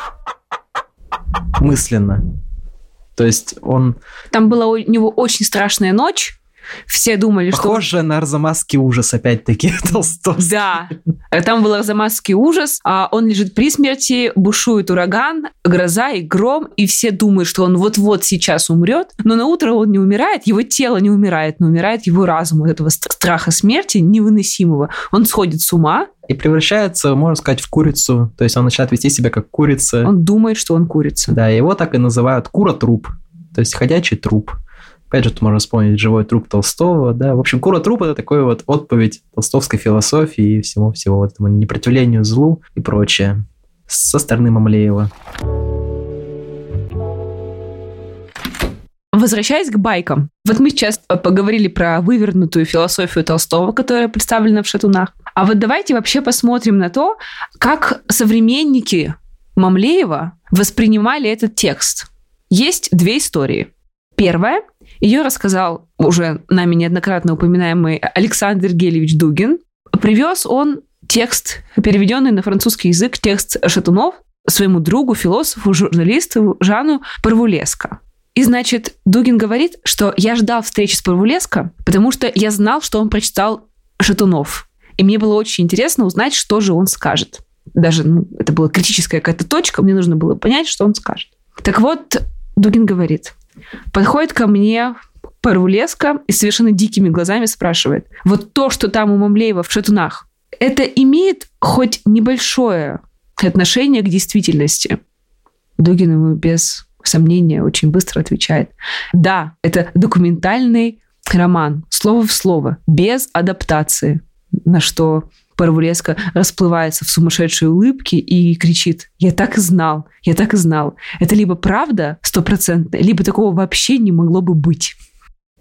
мысленно. То есть он... Там была у него очень страшная ночь, все думали, Похоже что... Похоже на Арзамасский ужас, опять-таки, <laughs> Толстой. Да, там был Арзамасский ужас, а он лежит при смерти, бушует ураган, гроза и гром, и все думают, что он вот-вот сейчас умрет, но на утро он не умирает, его тело не умирает, но умирает его разум от этого страха смерти невыносимого. Он сходит с ума, и превращается, можно сказать, в курицу. То есть он начинает вести себя как курица. Он думает, что он курица. Да, его так и называют кура-труп. То есть ходячий труп. Опять же, тут можно вспомнить живой труп Толстого, да. В общем, Кура труп это такой вот отповедь толстовской философии и всему-всего вот этому непротивлению злу и прочее со стороны Мамлеева. Возвращаясь к байкам. Вот мы сейчас поговорили про вывернутую философию Толстого, которая представлена в «Шатунах». А вот давайте вообще посмотрим на то, как современники Мамлеева воспринимали этот текст. Есть две истории. Первая ее рассказал уже нами неоднократно упоминаемый Александр Гелевич Дугин. Привез он текст, переведенный на французский язык, текст Шатунов своему другу, философу, журналисту Жану Парвулеско. И, значит, Дугин говорит, что я ждал встречи с Парвулеско, потому что я знал, что он прочитал Шатунов. И мне было очень интересно узнать, что же он скажет. Даже ну, это была критическая какая-то точка, мне нужно было понять, что он скажет. Так вот, Дугин говорит, Подходит ко мне Парвулеска и совершенно дикими глазами спрашивает, вот то, что там у Мамлеева в шатунах, это имеет хоть небольшое отношение к действительности? Дугин ему без сомнения очень быстро отвечает. Да, это документальный роман, слово в слово, без адаптации. На что Парвулеска расплывается в сумасшедшей улыбке и кричит «Я так и знал, я так и знал». Это либо правда стопроцентная, либо такого вообще не могло бы быть.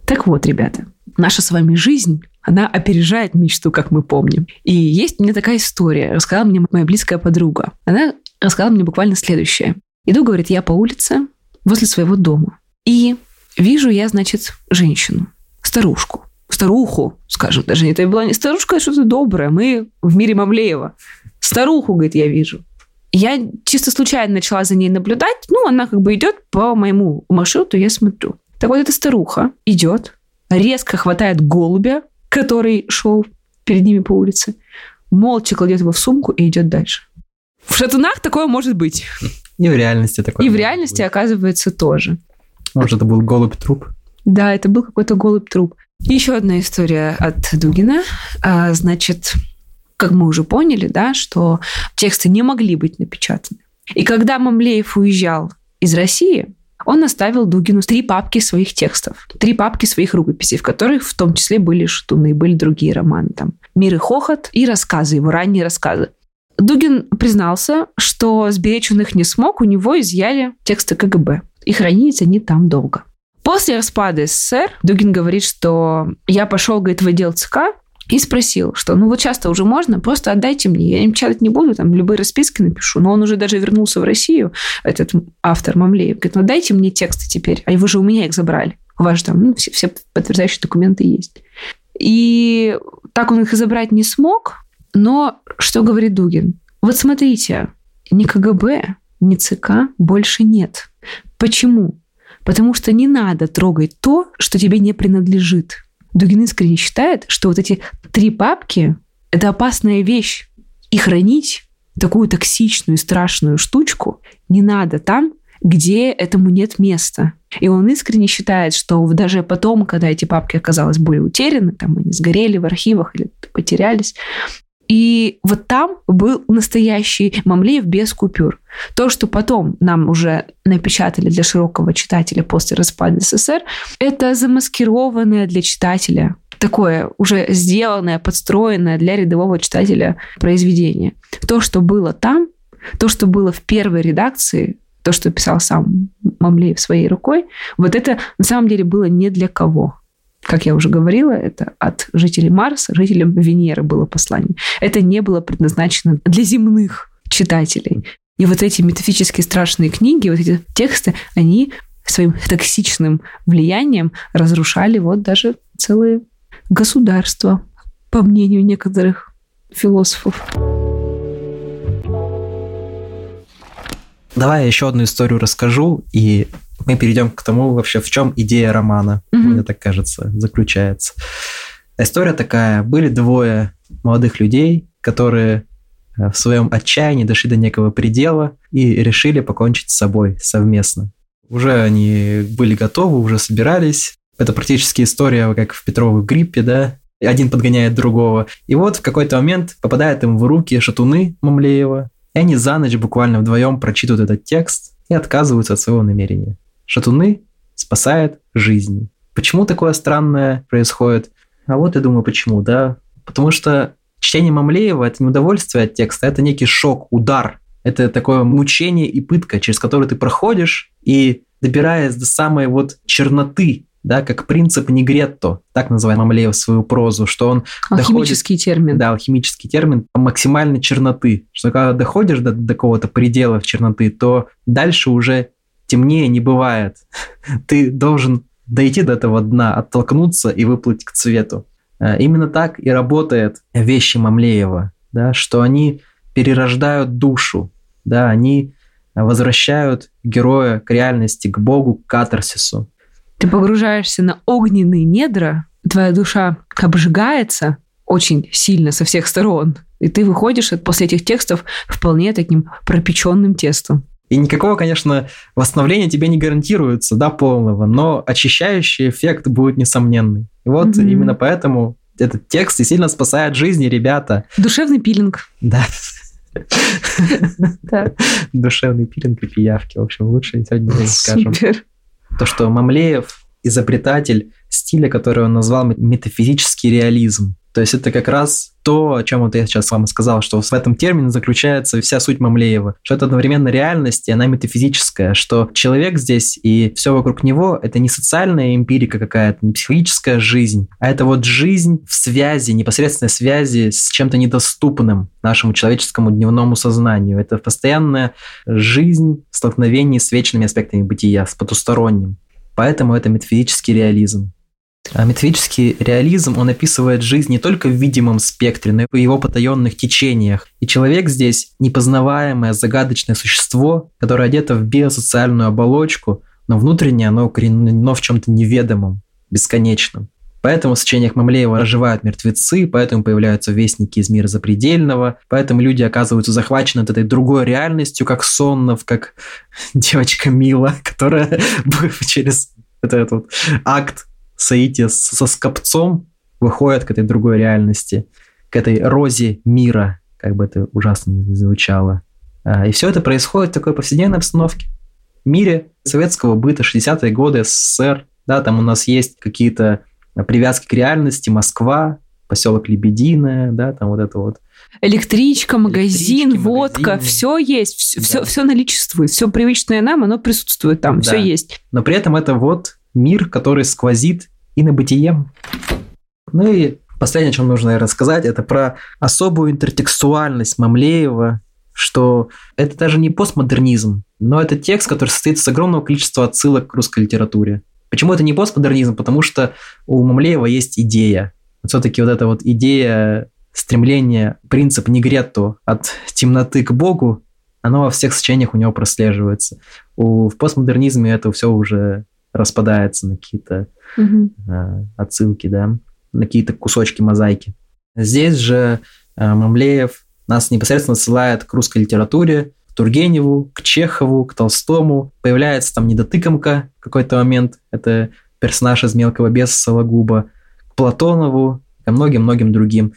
Так вот, ребята, наша с вами жизнь, она опережает мечту, как мы помним. И есть мне такая история, рассказала мне моя близкая подруга. Она рассказала мне буквально следующее. Иду, говорит, я по улице возле своего дома. И вижу я, значит, женщину, старушку старуху, скажем, даже это была не старушка, а что-то доброе. Мы в мире Мавлеева. Старуху, говорит, я вижу. Я чисто случайно начала за ней наблюдать. Ну, она как бы идет по моему маршруту, я смотрю. Так вот, эта старуха идет, резко хватает голубя, который шел перед ними по улице, молча кладет его в сумку и идет дальше. В шатунах такое может быть. И в реальности такое. И в реальности, быть. оказывается, тоже. Может, это был голубь-труп? Да, это был какой-то голубь-труп. Еще одна история от Дугина. А, значит, как мы уже поняли, да, что тексты не могли быть напечатаны. И когда Мамлеев уезжал из России, он оставил Дугину три папки своих текстов, три папки своих рукописей, в которых в том числе были шатуны, были другие романы, там «Мир и хохот» и рассказы, его ранние рассказы. Дугин признался, что сберечь он их не смог, у него изъяли тексты КГБ, и хранились они там долго. После распада СССР Дугин говорит, что я пошел, говорит, в отдел ЦК и спросил, что ну вот часто уже можно, просто отдайте мне, я им печатать не буду, там любые расписки напишу. Но он уже даже вернулся в Россию, этот автор Мамлеев, говорит, ну дайте мне тексты теперь, а вы же у меня их забрали. У вас же там ну, все, все подтверждающие документы есть. И так он их и забрать не смог, но что говорит Дугин? Вот смотрите, ни КГБ, ни ЦК больше нет. Почему? Потому что не надо трогать то, что тебе не принадлежит. Дугин искренне считает, что вот эти три папки – это опасная вещь. И хранить такую токсичную, страшную штучку не надо там, где этому нет места. И он искренне считает, что даже потом, когда эти папки оказалось были утеряны, там они сгорели в архивах или потерялись, и вот там был настоящий Мамлеев без купюр. То, что потом нам уже напечатали для широкого читателя после распада СССР, это замаскированное для читателя такое уже сделанное, подстроенное для рядового читателя произведение. То, что было там, то, что было в первой редакции, то, что писал сам Мамлеев своей рукой, вот это на самом деле было не для кого как я уже говорила, это от жителей Марса, жителям Венеры было послание. Это не было предназначено для земных читателей. И вот эти метафические страшные книги, вот эти тексты, они своим токсичным влиянием разрушали вот даже целые государства, по мнению некоторых философов. Давай я еще одну историю расскажу, и мы перейдем к тому вообще, в чем идея романа, mm-hmm. мне так кажется, заключается. История такая. Были двое молодых людей, которые э, в своем отчаянии дошли до некого предела и решили покончить с собой совместно. Уже они были готовы, уже собирались. Это практически история, как в Петровой гриппе, да? Один подгоняет другого. И вот в какой-то момент попадает им в руки шатуны Мамлеева, и они за ночь буквально вдвоем прочитывают этот текст и отказываются от своего намерения. Шатуны спасают жизни. Почему такое странное происходит? А вот я думаю, почему, да? Потому что чтение Мамлеева – это не удовольствие от текста, это некий шок, удар. Это такое мучение и пытка, через которое ты проходишь, и добираясь до самой вот черноты, да, как принцип Негретто, так называем Мамлеев свою прозу, что он Алхимический доходит, термин. Да, алхимический термин максимальной черноты, что когда доходишь до, до какого-то предела в черноты, то дальше уже темнее не бывает. <laughs> Ты должен дойти до этого дна, оттолкнуться и выплыть к цвету. Э, именно так и работает вещи Мамлеева, да, что они перерождают душу, да, они возвращают героя к реальности, к Богу, к катарсису. Ты погружаешься на огненные недра, твоя душа обжигается очень сильно со всех сторон, и ты выходишь после этих текстов вполне таким пропеченным тестом. И никакого, конечно, восстановления тебе не гарантируется, да, полного, но очищающий эффект будет несомненный. И вот mm-hmm. именно поэтому этот текст и сильно спасает жизни, ребята. Душевный пилинг. Да. <laughs> Душевный пилинг и пиявки. В общем, лучше сегодня не скажем. То, что Мамлеев изобретатель стиля, который он назвал метафизический реализм. То есть это как раз то, о чем вот я сейчас вам сказал, что в этом термине заключается вся суть Мамлеева, что это одновременно реальность, и она метафизическая, что человек здесь и все вокруг него – это не социальная эмпирика какая-то, не психологическая жизнь, а это вот жизнь в связи, непосредственной связи с чем-то недоступным нашему человеческому дневному сознанию. Это постоянная жизнь в столкновении с вечными аспектами бытия, с потусторонним. Поэтому это метафизический реализм. А метафизический реализм, он описывает жизнь не только в видимом спектре, но и в его потаенных течениях. И человек здесь непознаваемое, загадочное существо, которое одето в биосоциальную оболочку, но внутренне оно укоренено в чем-то неведомом, бесконечном. Поэтому в сочинениях Мамлеева оживают мертвецы, поэтому появляются вестники из мира запредельного, поэтому люди оказываются захвачены этой другой реальностью, как Соннов, как <laughs> девочка Мила, которая <laughs> через этот вот акт соития со скопцом выходит к этой другой реальности, к этой розе мира, как бы это ужасно не звучало. А, и все это происходит в такой повседневной обстановке. В мире советского быта, 60-е годы, СССР, да, там у нас есть какие-то привязки к реальности, Москва, поселок Лебединое, да, там вот это вот. Электричка, магазин, Электрички, водка, магазины. все есть, все, да. все, все наличествует, все привычное нам, оно присутствует там, да. все есть. Но при этом это вот мир, который сквозит и на бытием. Ну и последнее, о чем нужно наверное, сказать, это про особую интертекстуальность Мамлеева, что это даже не постмодернизм, но это текст, который состоит из огромного количества отсылок к русской литературе. Почему это не постмодернизм? Потому что у Мамлеева есть идея. Все-таки вот эта вот идея стремления, принцип негретто от темноты к Богу, оно во всех сочинениях у него прослеживается. У, в постмодернизме это все уже распадается на какие-то угу. э, отсылки, да, на какие-то кусочки мозаики. Здесь же э, Мамлеев нас непосредственно ссылает к русской литературе, к Тургеневу, к Чехову, к Толстому. Появляется там недотыкомка в какой-то момент, это персонаж из «Мелкого беса» Сологуба, к Платонову, ко многим-многим другим.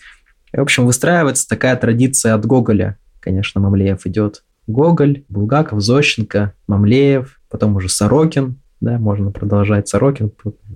И, в общем, выстраивается такая традиция от Гоголя. Конечно, Мамлеев идет. Гоголь, Булгаков, Зощенко, Мамлеев, потом уже Сорокин, да, можно продолжать Сорокин,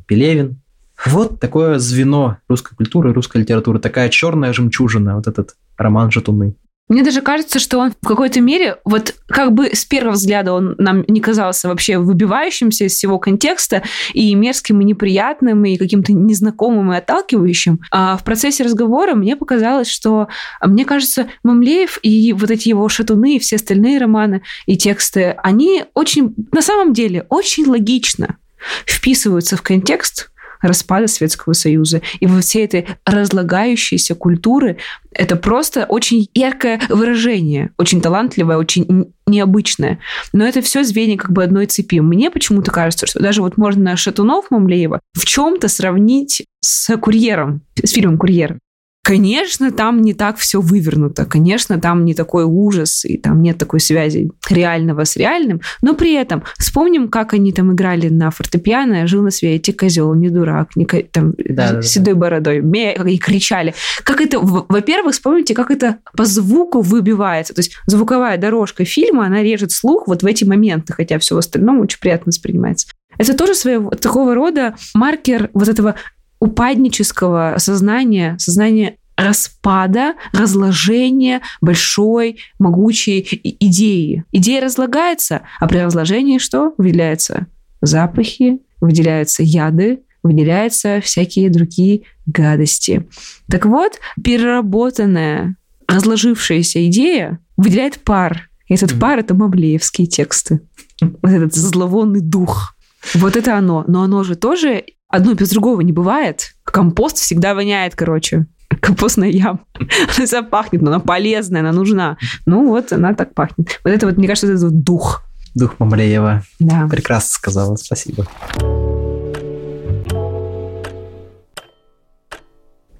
Пелевин. Вот такое звено русской культуры, русской литературы, такая черная жемчужина, вот этот роман «Шатуны». Мне даже кажется, что он в какой-то мере, вот как бы с первого взгляда он нам не казался вообще выбивающимся из всего контекста и мерзким, и неприятным, и каким-то незнакомым, и отталкивающим. А в процессе разговора мне показалось, что, мне кажется, Мамлеев и вот эти его шатуны, и все остальные романы и тексты, они очень, на самом деле, очень логично вписываются в контекст, распада Советского Союза и во всей этой разлагающейся культуры это просто очень яркое выражение, очень талантливое, очень необычное. Но это все звенья как бы одной цепи. Мне почему-то кажется, что даже вот можно Шатунов Мамлеева в чем-то сравнить с «Курьером», с фильмом «Курьер». Конечно, там не так все вывернуто, конечно, там не такой ужас, и там нет такой связи реального с реальным, но при этом вспомним, как они там играли на фортепиано, жил на свете козел, не дурак, не там, да, да, седой да. бородой, и кричали. Как это, во-первых, вспомните, как это по звуку выбивается, то есть звуковая дорожка фильма, она режет слух вот в эти моменты, хотя все остальное очень приятно воспринимается. Это тоже своего такого рода маркер вот этого упаднического сознания, сознания распада, разложения большой, могучей идеи. Идея разлагается, а при разложении что? Выделяются запахи, выделяются яды, выделяются всякие другие гадости. Так вот, переработанная, разложившаяся идея выделяет пар. И этот mm-hmm. пар — это мамлеевские тексты. Вот этот зловонный дух. Вот это оно. Но оно же тоже Одно без другого не бывает. Компост всегда воняет, короче. Компостная яма. <laughs> Она пахнет, но она полезная, она нужна. Ну вот, она так пахнет. Вот это вот, мне кажется, это вот дух. Дух Мамлеева. Да. Прекрасно сказала, спасибо.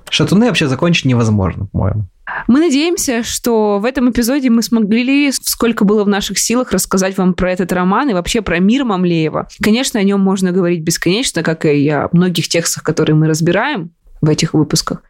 Шатуны вообще закончить невозможно, по-моему. Мы надеемся, что в этом эпизоде мы смогли, сколько было в наших силах, рассказать вам про этот роман и вообще про мир Мамлеева. Конечно, о нем можно говорить бесконечно, как и о многих текстах, которые мы разбираем в этих выпусках.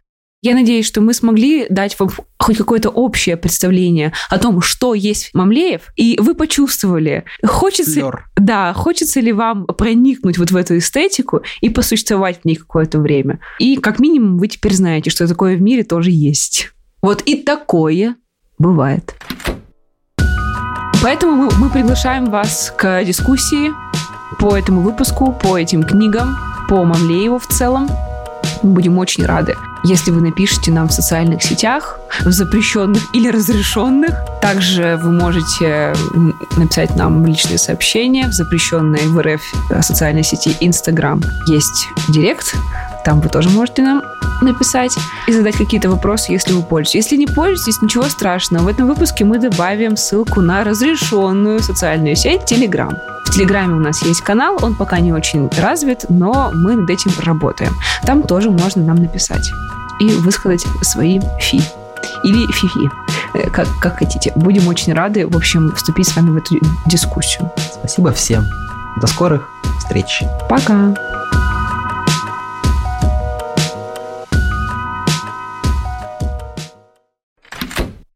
Я надеюсь, что мы смогли дать вам хоть какое-то общее представление о том, что есть Мамлеев, и вы почувствовали, хочется, Флёр. да, хочется ли вам проникнуть вот в эту эстетику и посуществовать в ней какое-то время. И как минимум вы теперь знаете, что такое в мире тоже есть. Вот и такое бывает. Поэтому мы, мы приглашаем вас к дискуссии по этому выпуску, по этим книгам, по Мамлееву в целом. Мы будем очень рады, если вы напишите нам в социальных сетях, в запрещенных или разрешенных. Также вы можете написать нам личные сообщения в запрещенной в РФ социальной сети Instagram. Есть директ, Там вы тоже можете нам написать и задать какие-то вопросы, если вы пользуетесь. Если не пользуетесь, ничего страшного. В этом выпуске мы добавим ссылку на разрешенную социальную сеть Telegram. В Телеграме у нас есть канал, он пока не очень развит, но мы над этим работаем. Там тоже можно нам написать и высказать свои фи или фифи, э, как, как хотите. Будем очень рады, в общем, вступить с вами в эту дискуссию. Спасибо всем. До скорых встреч. Пока.